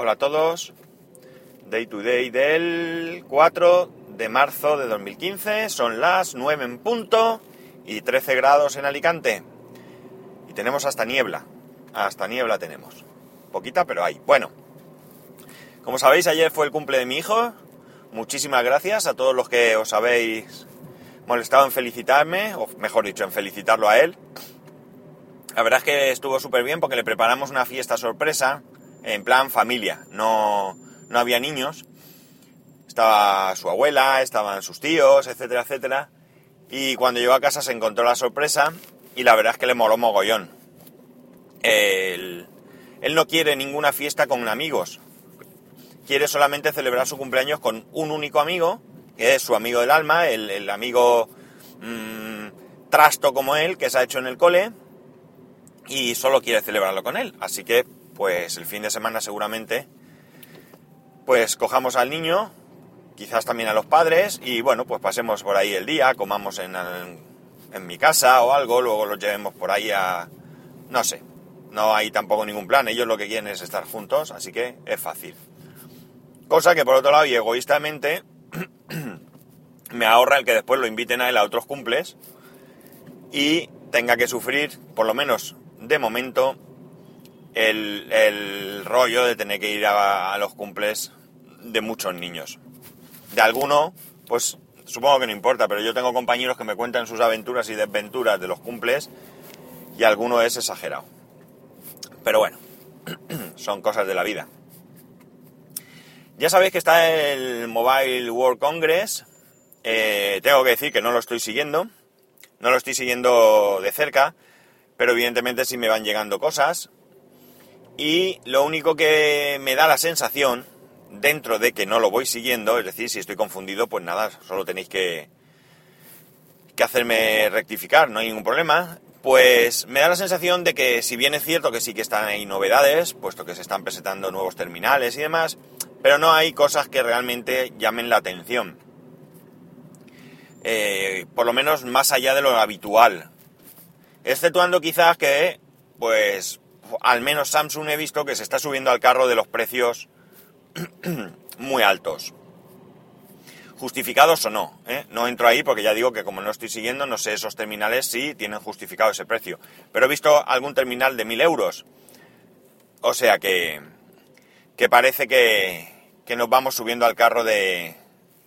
Hola a todos. Day to day del 4 de marzo de 2015. Son las 9 en punto y 13 grados en Alicante. Y tenemos hasta niebla. Hasta niebla tenemos. Poquita, pero hay. Bueno. Como sabéis, ayer fue el cumple de mi hijo. Muchísimas gracias a todos los que os habéis molestado en felicitarme, o mejor dicho, en felicitarlo a él. La verdad es que estuvo súper bien porque le preparamos una fiesta sorpresa en plan familia, no, no había niños. Estaba su abuela, estaban sus tíos, etcétera, etcétera. Y cuando llegó a casa se encontró la sorpresa y la verdad es que le moló mogollón. Él, él no quiere ninguna fiesta con amigos. Quiere solamente celebrar su cumpleaños con un único amigo, que es su amigo del alma, el, el amigo mmm, trasto como él, que se ha hecho en el cole, y solo quiere celebrarlo con él. Así que, pues el fin de semana seguramente, pues cojamos al niño, quizás también a los padres, y bueno, pues pasemos por ahí el día, comamos en, en mi casa o algo, luego los llevemos por ahí a... no sé, no hay tampoco ningún plan, ellos lo que quieren es estar juntos, así que es fácil. Cosa que por otro lado, y egoístamente, me ahorra el que después lo inviten a él a otros cumples y tenga que sufrir, por lo menos de momento, el, rollo de tener que ir a, a, los cumples de muchos niños. De alguno, pues supongo que no importa, pero yo tengo compañeros que me cuentan sus aventuras y desventuras de los cumples y alguno es exagerado. Pero bueno, son cosas de la vida. Ya sabéis que está el Mobile World Congress. Eh, tengo que decir que no lo estoy siguiendo. No lo estoy siguiendo de cerca. Pero evidentemente sí me van llegando cosas. Y lo único que me da la sensación, dentro de que no lo voy siguiendo, es decir, si estoy confundido, pues nada, solo tenéis que, que hacerme rectificar, no hay ningún problema. Pues me da la sensación de que si bien es cierto que sí que están ahí novedades, puesto que se están presentando nuevos terminales y demás, pero no hay cosas que realmente llamen la atención. Eh, por lo menos más allá de lo habitual. Exceptuando quizás que, pues, al menos Samsung he visto que se está subiendo al carro de los precios muy altos. Justificados o no, ¿eh? no entro ahí porque ya digo que como no estoy siguiendo, no sé esos terminales si tienen justificado ese precio. Pero he visto algún terminal de 1000 euros. O sea que, que parece que, que nos vamos subiendo al carro de,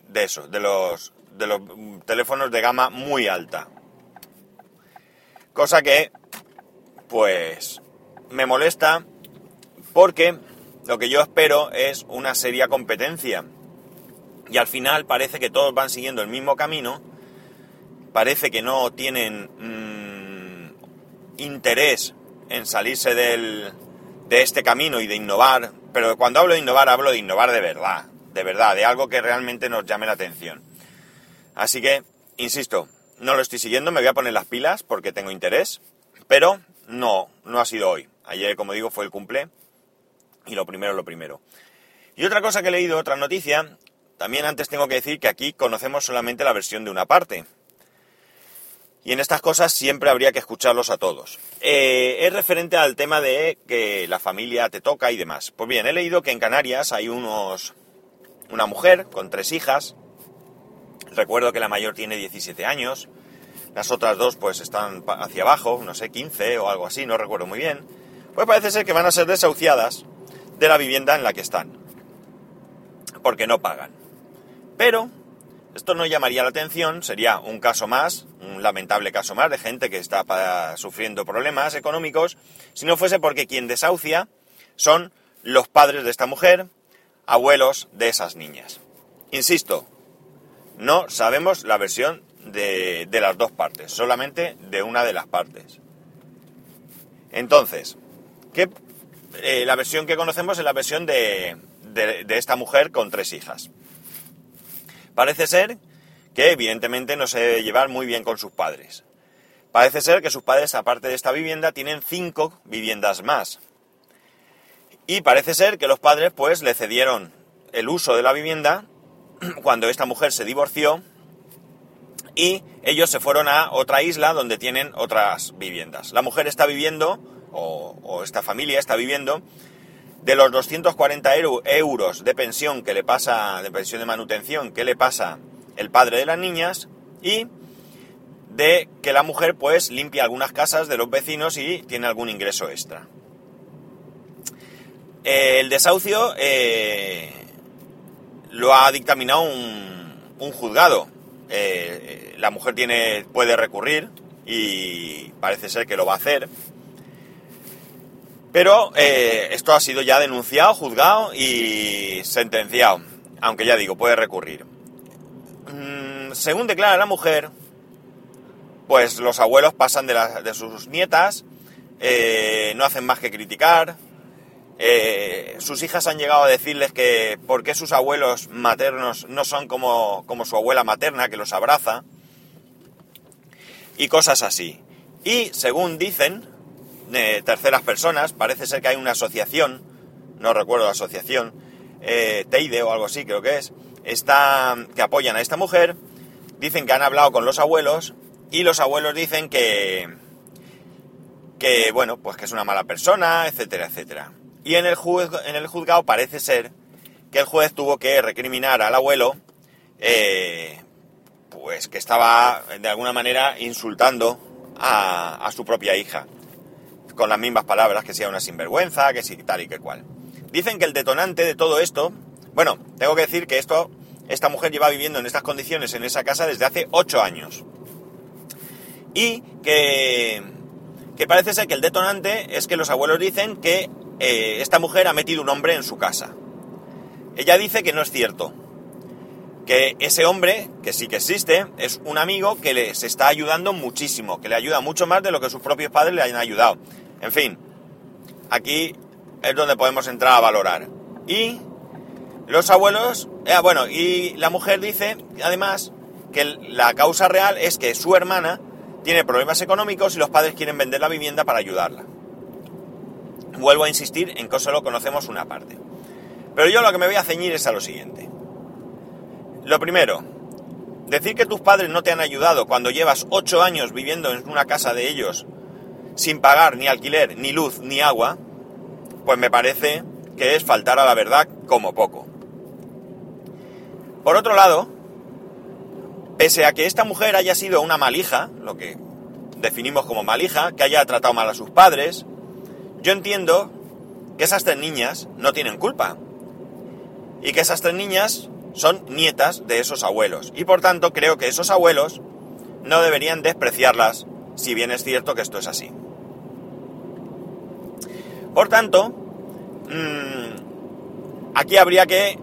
de eso, de los, de los teléfonos de gama muy alta. Cosa que, pues, me molesta porque lo que yo espero es una seria competencia. Y al final parece que todos van siguiendo el mismo camino, parece que no tienen mmm, interés en salirse del, de este camino y de innovar, pero cuando hablo de innovar hablo de innovar de verdad, de verdad, de algo que realmente nos llame la atención. Así que, insisto, no lo estoy siguiendo, me voy a poner las pilas porque tengo interés, pero no, no ha sido hoy. Ayer, como digo, fue el cumple y lo primero, lo primero. Y otra cosa que he leído, otra noticia, también antes tengo que decir que aquí conocemos solamente la versión de una parte. Y en estas cosas siempre habría que escucharlos a todos. Eh, es referente al tema de que la familia te toca y demás. Pues bien, he leído que en Canarias hay unos. una mujer con tres hijas. Recuerdo que la mayor tiene 17 años. Las otras dos pues están hacia abajo, no sé, 15 o algo así, no recuerdo muy bien. Pues parece ser que van a ser desahuciadas de la vivienda en la que están. Porque no pagan. Pero esto no llamaría la atención, sería un caso más, un lamentable caso más de gente que está sufriendo problemas económicos, si no fuese porque quien desahucia son los padres de esta mujer, abuelos de esas niñas. Insisto, no sabemos la versión de, de las dos partes, solamente de una de las partes. Entonces, ¿qué, eh, la versión que conocemos es la versión de, de, de esta mujer con tres hijas. Parece ser que evidentemente no se debe llevar muy bien con sus padres. Parece ser que sus padres, aparte de esta vivienda, tienen cinco viviendas más. Y parece ser que los padres pues le cedieron el uso de la vivienda cuando esta mujer se divorció y ellos se fueron a otra isla donde tienen otras viviendas. La mujer está viviendo, o, o esta familia está viviendo, de los 240 euros de pensión que le pasa, de pensión de manutención que le pasa el padre de las niñas y de que la mujer pues limpia algunas casas de los vecinos y tiene algún ingreso extra. El desahucio eh, lo ha dictaminado un, juzgado. Eh, la mujer tiene, puede recurrir y parece ser que lo va a hacer. Pero eh, esto ha sido ya denunciado, juzgado y sentenciado. Aunque ya digo, puede recurrir. Mm, según declara la mujer, pues los abuelos pasan de, de sus nietas, eh, no hacen más que criticar. Eh, sus hijas han llegado a decirles que por qué sus abuelos maternos no son como, como su abuela materna, que los abraza. Y cosas así. Y según dicen, terceras personas, parece ser que hay una asociación, no recuerdo la asociación, eh, Teide o algo así creo que es, está, que apoyan a esta mujer, dicen que han hablado con los abuelos y los abuelos dicen que, que bueno, pues que es una mala persona, etcétera, etcétera. Y en el, en el juzgado parece ser que el juez tuvo que recriminar al abuelo, eh, pues que estaba de alguna manera insultando a, a su propia hija con las mismas palabras, que sea una sinvergüenza, que si tal y que cual. Dicen que el detonante de todo esto, bueno, tengo que decir que esto, esta mujer lleva viviendo en estas condiciones en esa casa desde hace ocho años. Y que, que parece ser que el detonante es que los abuelos dicen que eh, esta mujer ha metido un hombre en su casa. Ella dice que no es cierto, que ese hombre, que sí que existe, es un amigo que les está ayudando muchísimo, que le ayuda mucho más de lo que sus propios padres le hayan ayudado. En fin, aquí es donde podemos entrar a valorar. Y los abuelos, eh, bueno, y la mujer dice, además, que la causa real es que su hermana tiene problemas económicos y los padres quieren vender la vivienda para ayudarla. Vuelvo a insistir en que solo conocemos una parte. Pero yo lo que me voy a ceñir es a lo siguiente. Lo primero, decir que tus padres no te han ayudado cuando llevas ocho años viviendo en una casa de ellos sin pagar ni alquiler, ni luz, ni agua, pues me parece que es faltar a la verdad como poco. Por otro lado, pese a que esta mujer haya sido una malija, lo que definimos como malija, que haya tratado mal a sus padres, yo entiendo que esas tres niñas no tienen culpa. Y que esas tres niñas son nietas de esos abuelos. Y por tanto creo que esos abuelos no deberían despreciarlas, si bien es cierto que esto es así. Por tanto, mm, aquí habría que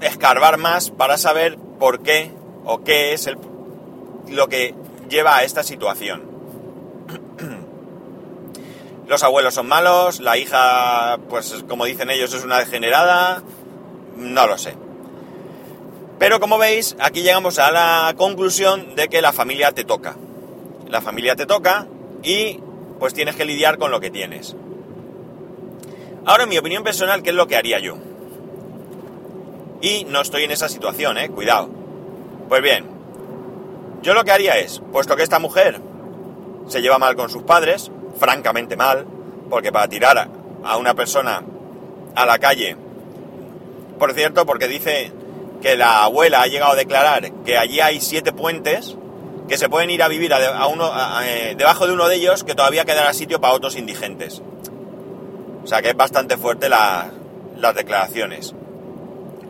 escarbar más para saber por qué o qué es el, lo que lleva a esta situación. Los abuelos son malos, la hija, pues como dicen ellos, es una degenerada, no lo sé. Pero como veis, aquí llegamos a la conclusión de que la familia te toca. La familia te toca y pues tienes que lidiar con lo que tienes. Ahora, en mi opinión personal, ¿qué es lo que haría yo? Y no estoy en esa situación, ¿eh? Cuidado. Pues bien, yo lo que haría es, puesto que esta mujer se lleva mal con sus padres, francamente mal, porque para tirar a una persona a la calle, por cierto, porque dice que la abuela ha llegado a declarar que allí hay siete puentes que se pueden ir a vivir a, uno, eh, debajo de uno de ellos que todavía quedará sitio para otros indigentes. O sea que es bastante fuerte las declaraciones.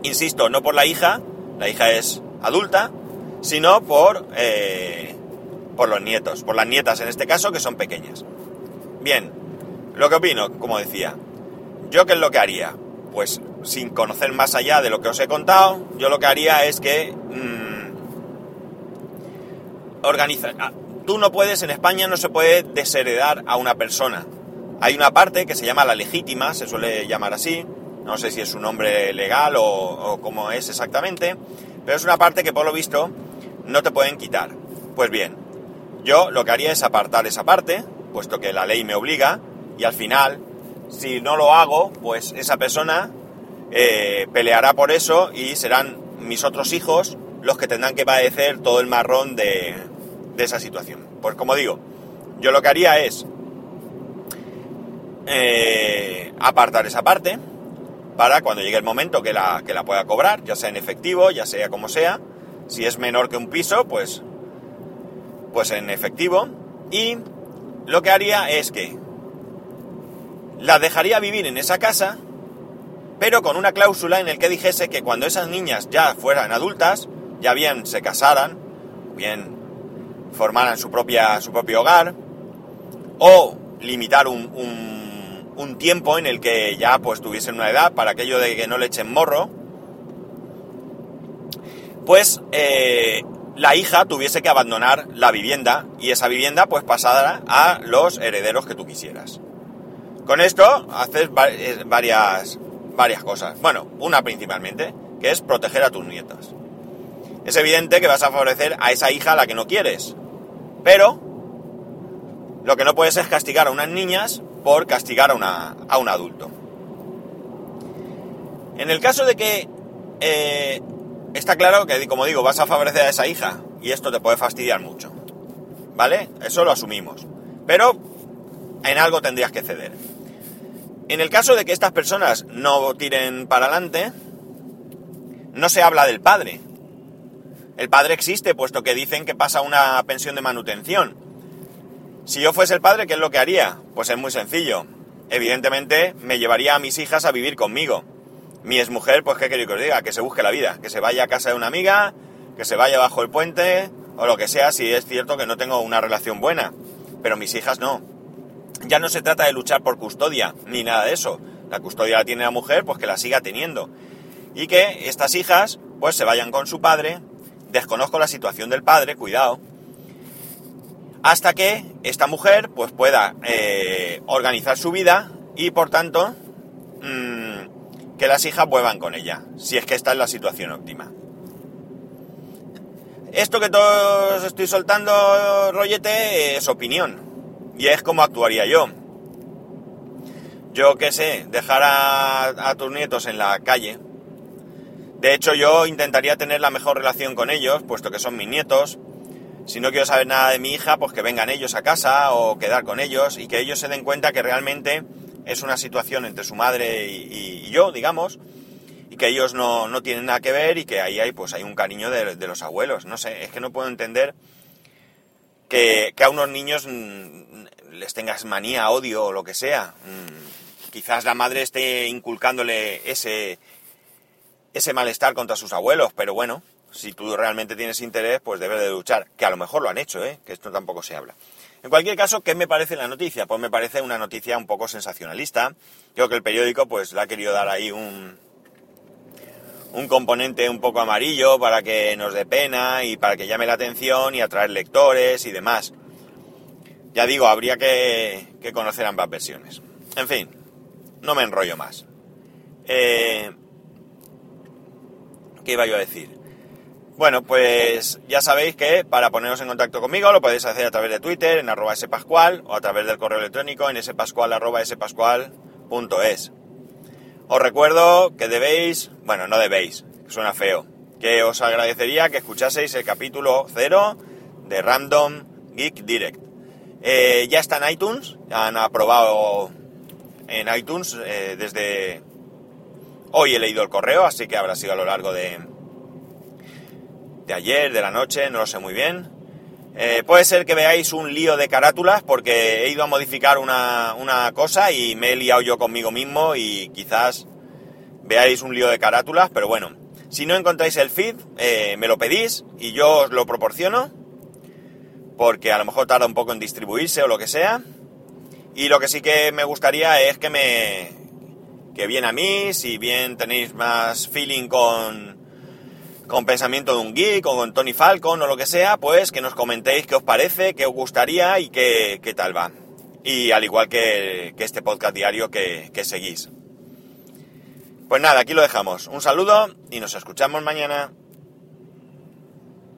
Insisto, no por la hija, la hija es adulta, sino por, eh, por los nietos, por las nietas en este caso, que son pequeñas. Bien, lo que opino, como decía, ¿yo qué es lo que haría? Pues sin conocer más allá de lo que os he contado, yo lo que haría es que mmm, organizar... Ah, tú no puedes, en España no se puede desheredar a una persona. Hay una parte que se llama la legítima, se suele llamar así, no sé si es un nombre legal o, cómo es exactamente, pero es una parte que por lo visto no te pueden quitar. Pues bien, yo lo que haría es apartar esa parte, puesto que la ley me obliga, y al final, si no lo hago, pues esa persona eh, peleará por eso y serán mis otros hijos los que tendrán que padecer todo el marrón de, esa situación. Pues como digo, yo lo que haría es eh, apartar esa parte para cuando llegue el momento que la, que la pueda cobrar, ya sea en efectivo, ya sea como sea. Si es menor que un piso, pues, pues en efectivo. Y lo que haría es que la dejaría vivir en esa casa, pero con una cláusula en el que dijese que cuando esas niñas ya fueran adultas, ya bien se casaran, bien formaran su, propia, su propio hogar, o limitar un, un, tiempo en el que ya pues tuviesen una edad para aquello de que no le echen morro, pues eh, la hija tuviese que abandonar la vivienda y esa vivienda pues pasara a los herederos que tú quisieras. Con esto haces eh, varias, varias cosas. Bueno, una principalmente, que es proteger a tus nietos. Es evidente que vas a favorecer a esa hija a la que no quieres. Pero lo que no puedes es castigar a unas niñas por castigar a, una, a un adulto. En el caso de que eh, está claro que, como digo, vas a favorecer a esa hija y esto te puede fastidiar mucho. ¿Vale? Eso lo asumimos. Pero en algo tendrías que ceder. En el caso de que estas personas no tiren para adelante, no se habla del padre. El padre existe, puesto que dicen que pasa una pensión de manutención. Si yo fuese el padre, ¿qué es lo que haría? Pues es muy sencillo. Evidentemente, me llevaría a mis hijas a vivir conmigo. Mi exmujer, pues qué quiero que os diga, que se busque la vida, que se vaya a casa de una amiga, que se vaya bajo el puente, o lo que sea, si es cierto que no tengo una relación buena. Pero mis hijas no. Ya no se trata de luchar por custodia, ni nada de eso. La custodia la tiene la mujer, pues que la siga teniendo. Y que estas hijas, pues se vayan con su padre. Desconozco la situación del padre, cuidado hasta que esta mujer pues pueda eh, organizar su vida y por tanto mm, que las hijas vuelvan con ella, si es que está en la situación óptima. Esto que todos estoy soltando, rollete, es opinión. Y es como actuaría yo. Yo qué sé, dejar a, tus nietos en la calle. De hecho, yo intentaría tener la mejor relación con ellos, puesto que son mis nietos, si no quiero saber nada de mi hija, pues que vengan ellos a casa o quedar con ellos y que ellos se den cuenta que realmente es una situación entre su madre y, yo, digamos, y que ellos no, tienen nada que ver y que ahí hay, pues hay un cariño de, los abuelos. No sé, es que no puedo entender que, a unos niños mm, les tengas manía, odio o lo que sea. Mm, quizás la madre esté inculcándole ese, ese malestar contra sus abuelos, pero bueno, si tú realmente tienes interés, pues debes de luchar. Que a lo mejor lo han hecho, ¿eh? que esto tampoco se habla. En cualquier caso, ¿qué me parece la noticia? Pues me parece una noticia un poco sensacionalista. Creo que el periódico pues le ha querido dar ahí un, un componente un poco amarillo para que nos dé pena y para que llame la atención y atraer lectores y demás. Ya digo, habría que, que conocer ambas versiones. En fin, no me enrollo más. Eh, ¿Qué iba yo a decir? Bueno, pues ya sabéis que para poneros en contacto conmigo lo podéis hacer a través de Twitter en arroba spascual o a través del correo electrónico en spascual spascual.es. Os recuerdo que debéis, bueno, no debéis, suena feo, que os agradecería que escuchaseis el capítulo 0 de Random Geek Direct. Eh, ya está en iTunes, han aprobado en iTunes eh, desde hoy he leído el correo, así que habrá sido a lo largo de, de ayer, de la noche, no lo sé muy bien. Eh, puede ser que veáis un lío de carátulas porque he ido a modificar una, cosa y me he liado yo conmigo mismo y quizás veáis un lío de carátulas, pero bueno, si no encontráis el feed, eh, me lo pedís y yo os lo proporciono porque a lo mejor tarda un poco en distribuirse o lo que sea. Y lo que sí que me gustaría es que me... que bien a mí, si bien tenéis más feeling con con pensamiento de un geek o con Tony Falcon o lo que sea, pues que nos comentéis qué os parece, qué os gustaría y qué, qué tal va. Y al igual que, este podcast diario que, que seguís. Pues nada, aquí lo dejamos. Un saludo y nos escuchamos mañana.